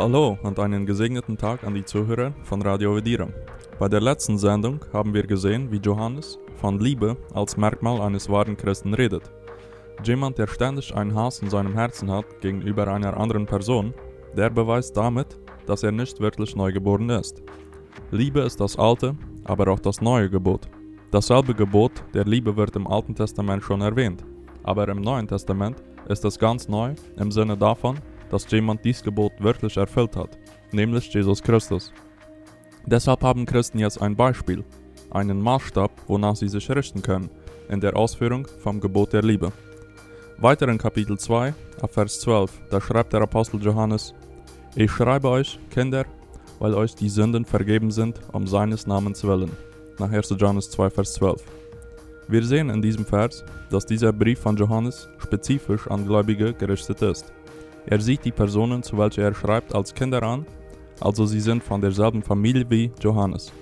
Hallo und einen gesegneten Tag an die Zuhörer von Radio Vedira. Bei der letzten Sendung haben wir gesehen, wie Johannes von Liebe als Merkmal eines wahren Christen redet. Jemand, der ständig einen Hass in seinem Herzen hat gegenüber einer anderen Person, der beweist damit, dass er nicht wirklich neugeboren ist. Liebe ist das alte, aber auch das neue Gebot. Dasselbe Gebot der Liebe wird im Alten Testament schon erwähnt, aber im Neuen Testament ist es ganz neu im Sinne davon, dass jemand dies Gebot wirklich erfüllt hat, nämlich Jesus Christus. Deshalb haben Christen jetzt ein Beispiel, einen Maßstab, wonach sie sich richten können, in der Ausführung vom Gebot der Liebe. Weiter in Kapitel 2, ab Vers 12, da schreibt der Apostel Johannes, Ich schreibe euch, Kinder, weil euch die Sünden vergeben sind, um seines Namens willen. Nach 1. Johannes 2, Vers 12. Wir sehen in diesem Vers, dass dieser Brief von Johannes spezifisch an Gläubige gerichtet ist. Er sieht die Personen, zu welchen er schreibt, als Kinder an, also sie sind von derselben Familie wie Johannes.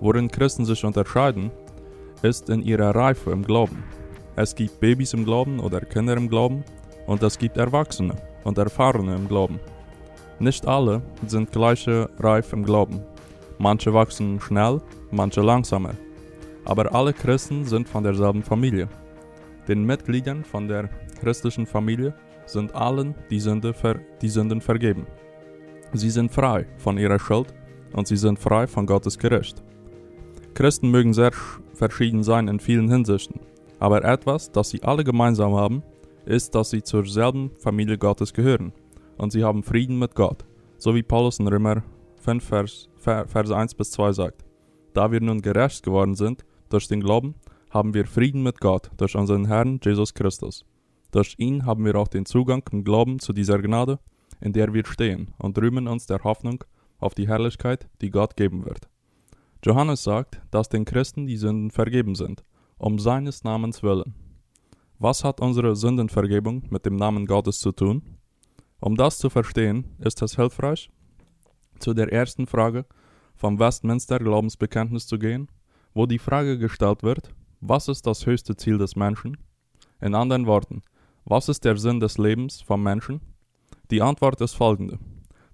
Worin Christen sich unterscheiden, ist in ihrer Reife im Glauben. Es gibt Babys im Glauben oder Kinder im Glauben und es gibt Erwachsene und Erfahrene im Glauben. Nicht alle sind gleiche reif im Glauben. Manche wachsen schnell, manche langsamer. Aber alle Christen sind von derselben Familie. Den Mitgliedern von der christlichen Familie sind allen die, Sünde ver, die Sünden vergeben. Sie sind frei von ihrer Schuld und sie sind frei von Gottes Gericht. Christen mögen sehr verschieden sein in vielen Hinsichten, aber etwas, das sie alle gemeinsam haben, ist, dass sie zur selben Familie Gottes gehören und sie haben Frieden mit Gott, so wie Paulus in Römer 5, Vers, Vers 1 bis 2 sagt. Da wir nun gerecht geworden sind durch den Glauben, haben wir Frieden mit Gott durch unseren Herrn Jesus Christus. Durch ihn haben wir auch den Zugang im Glauben zu dieser Gnade, in der wir stehen und rühmen uns der Hoffnung auf die Herrlichkeit, die Gott geben wird. Johannes sagt, dass den Christen die Sünden vergeben sind, um seines Namens willen. Was hat unsere Sündenvergebung mit dem Namen Gottes zu tun? Um das zu verstehen, ist es hilfreich, zu der ersten Frage vom Westminster Glaubensbekenntnis zu gehen, wo die Frage gestellt wird, was ist das höchste Ziel des Menschen? In anderen Worten, was ist der Sinn des Lebens vom Menschen? Die Antwort ist folgende.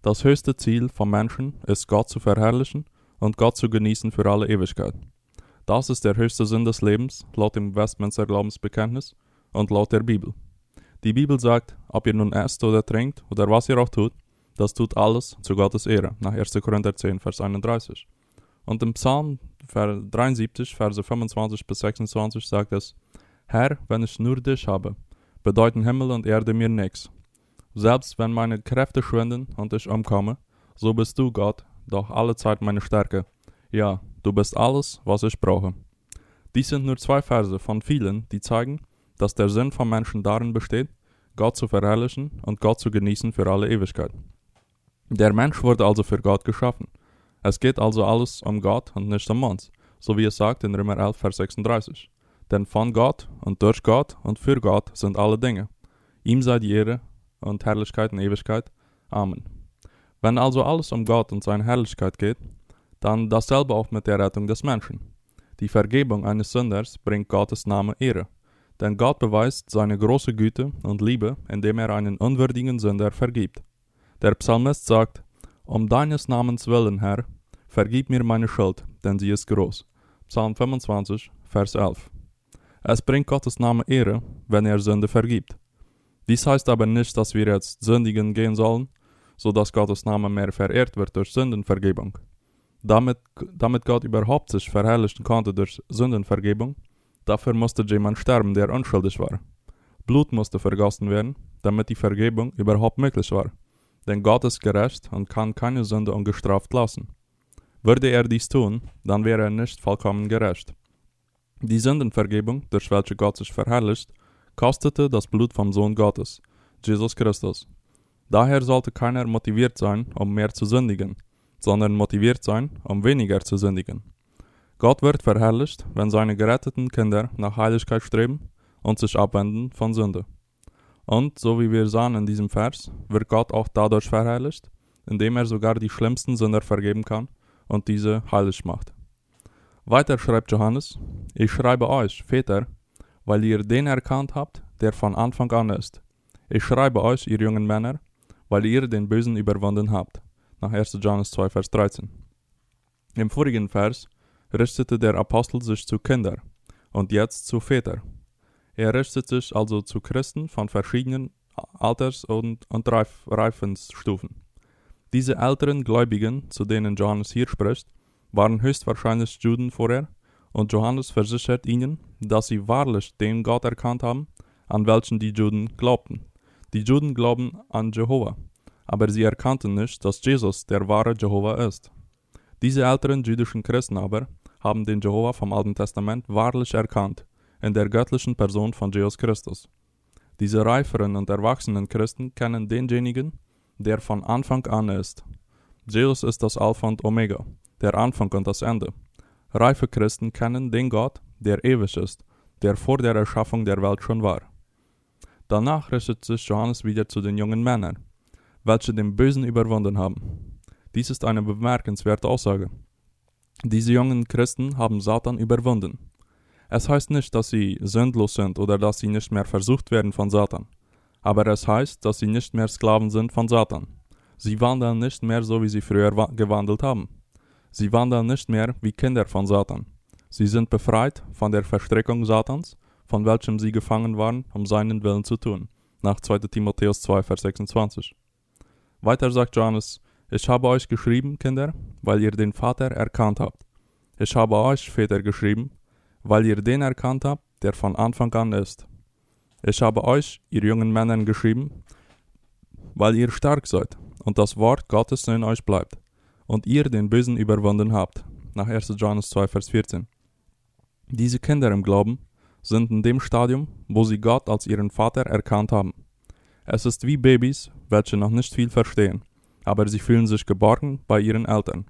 Das höchste Ziel vom Menschen ist Gott zu verherrlichen und Gott zu genießen für alle Ewigkeit. Das ist der höchste Sinn des Lebens, laut dem Westminster Glaubensbekenntnis und laut der Bibel. Die Bibel sagt, ob ihr nun esst oder trinkt oder was ihr auch tut, das tut alles zu Gottes Ehre, nach 1. Korinther 10, Vers 31. Und im Psalm 73, Verse 25 bis 26 sagt es, Herr, wenn ich nur dich habe, bedeuten Himmel und Erde mir nichts. Selbst wenn meine Kräfte schwinden und ich umkomme, so bist du Gott, doch alle Zeit meine Stärke. Ja, du bist alles, was ich brauche. Dies sind nur zwei Verse von vielen, die zeigen, dass der Sinn vom Menschen darin besteht, Gott zu verherrlichen und Gott zu genießen für alle Ewigkeit. Der Mensch wurde also für Gott geschaffen. Es geht also alles um Gott und nicht um uns, so wie es sagt in Römer 11, Vers 36. Denn von Gott und durch Gott und für Gott sind alle Dinge. Ihm sei die Ehre und Herrlichkeit in Ewigkeit. Amen. Wenn also alles um Gott und seine Herrlichkeit geht, dann dasselbe auch mit der Rettung des Menschen. Die Vergebung eines Sünders bringt Gottes Name Ehre, denn Gott beweist seine große Güte und Liebe, indem er einen unwürdigen Sünder vergibt. Der Psalmist sagt, Um deines Namens willen, Herr, vergib mir meine Schuld, denn sie ist groß. Psalm 25, Vers 11. Es bringt Gottes Name Ehre, wenn er Sünde vergibt. Dies heißt aber nicht, dass wir jetzt sündigen gehen sollen, so dass Gottes Name mehr verehrt wird durch Sündenvergebung. Damit, damit Gott überhaupt sich verherrlichen konnte durch Sündenvergebung, dafür musste jemand sterben, der unschuldig war. Blut musste vergossen werden, damit die Vergebung überhaupt möglich war. Denn Gott ist gerecht und kann keine Sünde ungestraft lassen. Würde er dies tun, dann wäre er nicht vollkommen gerecht. Die Sündenvergebung, durch welche Gott sich verherrlicht, kostete das Blut vom Sohn Gottes, Jesus Christus. Daher sollte keiner motiviert sein, um mehr zu sündigen, sondern motiviert sein, um weniger zu sündigen. Gott wird verherrlicht, wenn seine geretteten Kinder nach Heiligkeit streben und sich abwenden von Sünde. Und, so wie wir sahen in diesem Vers, wird Gott auch dadurch verherrlicht, indem er sogar die schlimmsten Sünder vergeben kann und diese heilig macht. Weiter schreibt Johannes, ich schreibe euch, Väter, weil ihr den erkannt habt, der von Anfang an ist. Ich schreibe euch, ihr jungen Männer, weil ihr den Bösen überwunden habt. Nach 1. Johannes 2, Vers 13. Im vorigen Vers richtete der Apostel sich zu Kindern und jetzt zu Vätern. Er richtet sich also zu Christen von verschiedenen Alters- und, und Reif Reifensstufen. Diese älteren Gläubigen, zu denen Johannes hier spricht, waren höchstwahrscheinlich Juden vorher, und Johannes versichert ihnen, dass sie wahrlich den Gott erkannt haben, an welchen die Juden glaubten. Die Juden glauben an Jehova, aber sie erkannten nicht, dass Jesus der wahre Jehova ist. Diese älteren jüdischen Christen aber haben den Jehova vom Alten Testament wahrlich erkannt, in der göttlichen Person von Jesus Christus. Diese reiferen und erwachsenen Christen kennen denjenigen, der von Anfang an ist. Jesus ist das Alpha und Omega, der Anfang und das Ende. Reife Christen kennen den Gott, der ewig ist, der vor der Erschaffung der Welt schon war. Danach richtet sich Johannes wieder zu den jungen Männern, welche den Bösen überwunden haben. Dies ist eine bemerkenswerte Aussage. Diese jungen Christen haben Satan überwunden. Es heißt nicht, dass sie sündlos sind oder dass sie nicht mehr versucht werden von Satan. Aber es heißt, dass sie nicht mehr Sklaven sind von Satan. Sie wandeln nicht mehr so, wie sie früher gewandelt haben. Sie wandeln nicht mehr wie Kinder von Satan. Sie sind befreit von der Verstrickung Satans, von welchem sie gefangen waren, um seinen Willen zu tun. Nach 2. Timotheus 2, Vers 26. Weiter sagt Johannes, ich habe euch geschrieben, Kinder, weil ihr den Vater erkannt habt. Ich habe euch, Väter, geschrieben, weil ihr den erkannt habt, der von Anfang an ist. Ich habe euch, ihr jungen Männern, geschrieben, weil ihr stark seid und das Wort Gottes in euch bleibt und ihr den Bösen überwunden habt. Nach 1. Johannes 2, Vers 14. Diese Kinder im Glauben sind in dem Stadium, wo sie Gott als ihren Vater erkannt haben. Es ist wie Babys, welche noch nicht viel verstehen, aber sie fühlen sich geborgen bei ihren Eltern.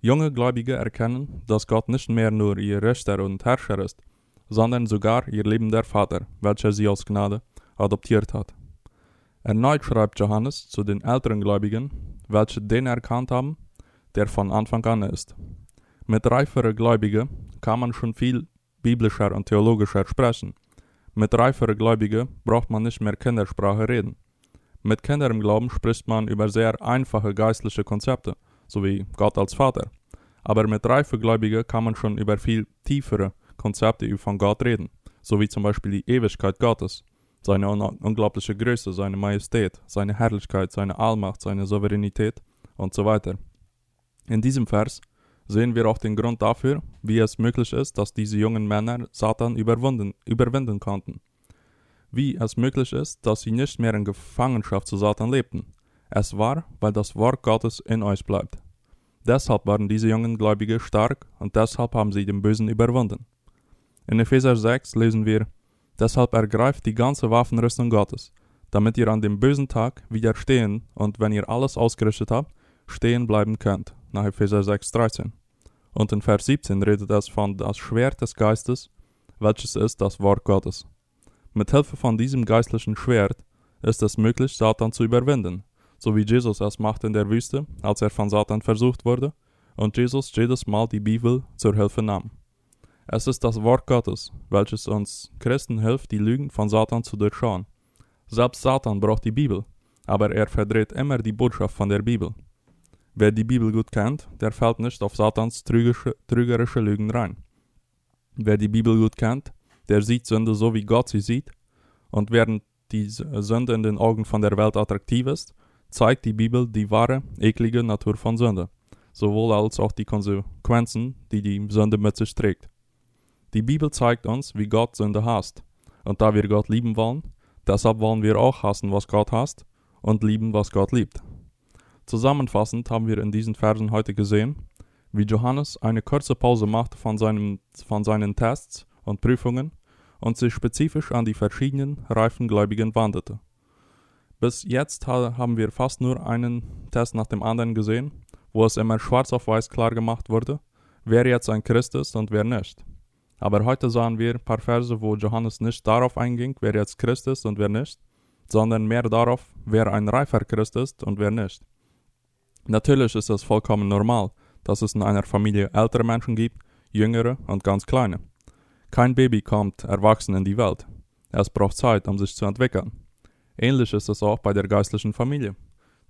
Junge Gläubige erkennen, dass Gott nicht mehr nur ihr Richter und Herrscher ist, sondern sogar ihr lebender Vater, welcher sie aus Gnade adoptiert hat. Erneut schreibt Johannes zu den älteren Gläubigen, welche den erkannt haben, der von Anfang an ist. Mit reiferen Gläubigen kann man schon viel biblischer und theologischer sprechen. Mit reiferen Gläubigen braucht man nicht mehr Kindersprache reden. Mit Kindern Glauben spricht man über sehr einfache geistliche Konzepte sowie Gott als Vater. Aber mit reife Gläubigen kann man schon über viel tiefere Konzepte von Gott reden, so wie zum Beispiel die Ewigkeit Gottes, seine un unglaubliche Größe, seine Majestät, seine Herrlichkeit, seine Allmacht, seine Souveränität und so weiter. In diesem Vers sehen wir auch den Grund dafür, wie es möglich ist, dass diese jungen Männer Satan überwinden, konnten. Wie es möglich ist, dass sie nicht mehr in Gefangenschaft zu Satan lebten. Es war, weil das Wort Gottes in euch bleibt. Deshalb waren diese jungen Gläubige stark und deshalb haben sie den Bösen überwunden. In Epheser 6 lesen wir, Deshalb ergreift die ganze Waffenrüstung Gottes, damit ihr an dem bösen Tag widerstehen und wenn ihr alles ausgerichtet habt, stehen bleiben könnt. Nach Epheser 6, 13. Und in Vers 17 redet es von das Schwert des Geistes, welches ist das Wort Gottes. Mit Hilfe von diesem geistlichen Schwert ist es möglich, Satan zu überwinden, so wie Jesus es machte in der Wüste, als er von Satan versucht wurde und Jesus jedes Mal die Bibel zur Hilfe nahm. Es ist das Wort Gottes, welches uns Christen hilft, die Lügen von Satan zu durchschauen. Selbst Satan braucht die Bibel, aber er verdreht immer die Botschaft von der Bibel. Wer die Bibel gut kennt, der fällt nicht auf Satans trügerische, trügerische Lügen rein. Wer die Bibel gut kennt, der sieht Sünde so, wie Gott sie sieht, und während die Sünde in den Augen von der Welt attraktiv ist, zeigt die Bibel die wahre, eklige Natur von Sünde, sowohl als auch die Konsequenzen, die die Sünde mit sich trägt. Die Bibel zeigt uns, wie Gott Sünde hasst, und da wir Gott lieben wollen, deshalb wollen wir auch hassen, was Gott hasst, und lieben, was Gott liebt. Zusammenfassend haben wir in diesen Versen heute gesehen, wie Johannes eine kurze Pause macht von, seinem, von seinen Tests und Prüfungen und sich spezifisch an die verschiedenen reifen Gläubigen wanderte. Bis jetzt haben wir fast nur einen Test nach dem anderen gesehen, wo es immer schwarz auf weiß klar gemacht wurde, wer jetzt ein Christ ist und wer nicht. Aber heute sahen wir ein paar Verse, wo Johannes nicht darauf einging, wer jetzt Christ ist und wer nicht, sondern mehr darauf, wer ein reifer Christ ist und wer nicht. Natürlich ist es vollkommen normal, dass es in einer Familie ältere Menschen gibt, jüngere und ganz kleine. Kein Baby kommt erwachsen in die Welt. Es braucht Zeit, um sich zu entwickeln. Ähnlich ist es auch bei der geistlichen Familie.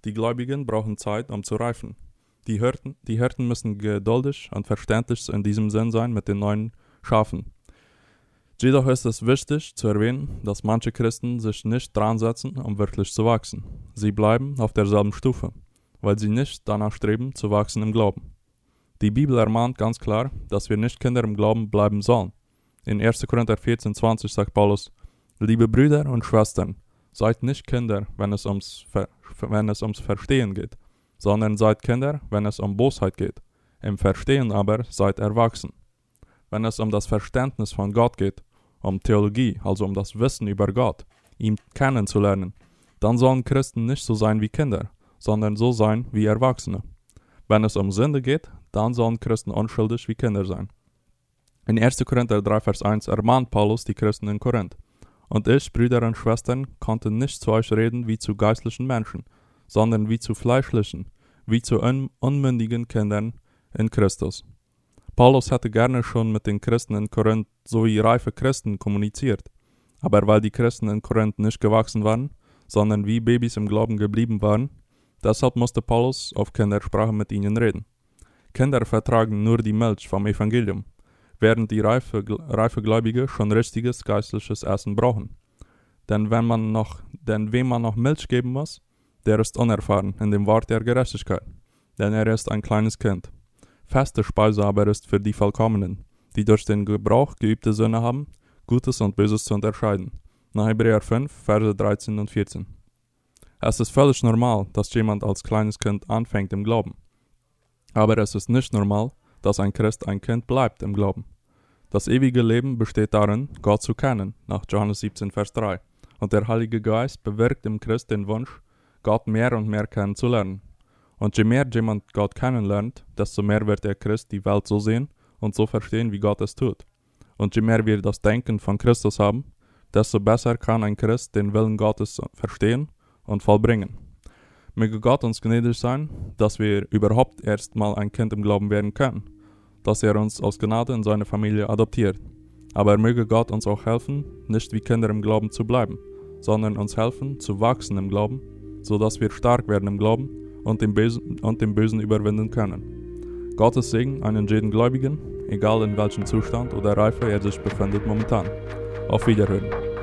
die Gläubigen brauchen Zeit, um zu reifen. Die Hirten, die Hirten müssen geduldig und verständlich in diesem Sinn sein mit den neuen Schafen. Jedoch ist es wichtig zu erwähnen, dass manche Christen sich nicht dran setzen, um wirklich zu wachsen. Sie bleiben auf derselben Stufe, weil sie nicht danach streben, zu wachsen im Glauben. Die Bibel ermahnt ganz klar, dass wir nicht Kinder im Glauben bleiben sollen. In 1. Korinther 14, 20 sagt Paulus, Liebe Brüder und Schwestern, seid nicht Kinder, wenn es, ums wenn es ums Verstehen geht, sondern seid Kinder, wenn es um Bosheit geht. Im Verstehen aber seid erwachsen wenn es um das Verständnis von Gott geht, um Theologie, also um das Wissen über Gott, ihn kennenzulernen, dann sollen Christen nicht so sein wie Kinder, sondern so sein wie Erwachsene. Wenn es um Sünde geht, dann sollen Christen unschuldig wie Kinder sein. In 1. Korinther 3, Vers 1 ermahnt Paulus die Christen in Korinth. Und ich, Brüder und Schwestern, konnte nicht zu euch reden wie zu geistlichen Menschen, sondern wie zu fleischlichen, wie zu un unmündigen Kindern in Christus. Paulus hätte gerne schon mit den Christen in Korinth sowie reife Christen kommuniziert, aber weil die Christen in Korinth nicht gewachsen waren, sondern wie Babys im Glauben geblieben waren, deshalb musste Paulus auf Kindersprache mit ihnen reden. Kinder vertragen nur die Milch vom Evangelium, während die reife, reife Gläubige schon richtiges geistliches Essen brauchen. Denn wenn man noch, denn wem man noch Milch geben muss, der ist unerfahren in dem Wort der Gerechtigkeit, denn er ist ein kleines Kind. Feste Speise aber ist für die Vollkommenen, die durch den Gebrauch geübte Sinne haben, Gutes und Böses zu unterscheiden. Nach Hebräer 5, Verse 13 und 14. Es ist völlig normal, dass jemand als kleines Kind anfängt im Glauben. Aber es ist nicht normal, dass ein Christ ein Kind bleibt im Glauben. Das ewige Leben besteht darin, Gott zu kennen, nach Johannes 17, Vers 3. Und der Heilige Geist bewirkt im Christ den Wunsch, Gott mehr und mehr kennenzulernen. Und je mehr jemand Gott kennenlernt, desto mehr wird der Christ die Welt so sehen und so verstehen, wie Gott es tut. Und je mehr wir das Denken von Christus haben, desto besser kann ein Christ den Willen Gottes verstehen und vollbringen. Möge Gott uns gnädig sein, dass wir überhaupt erstmal ein Kind im Glauben werden können, dass er uns aus Gnade in seine Familie adoptiert. Aber möge Gott uns auch helfen, nicht wie Kinder im Glauben zu bleiben, sondern uns helfen, zu wachsen im Glauben, so dass wir stark werden im Glauben und den Bösen, und den Bösen überwinden können. Gottes Segen einen jeden Gläubigen, egal in welchem Zustand oder Reife er sich befindet momentan. Auf Wiederhören.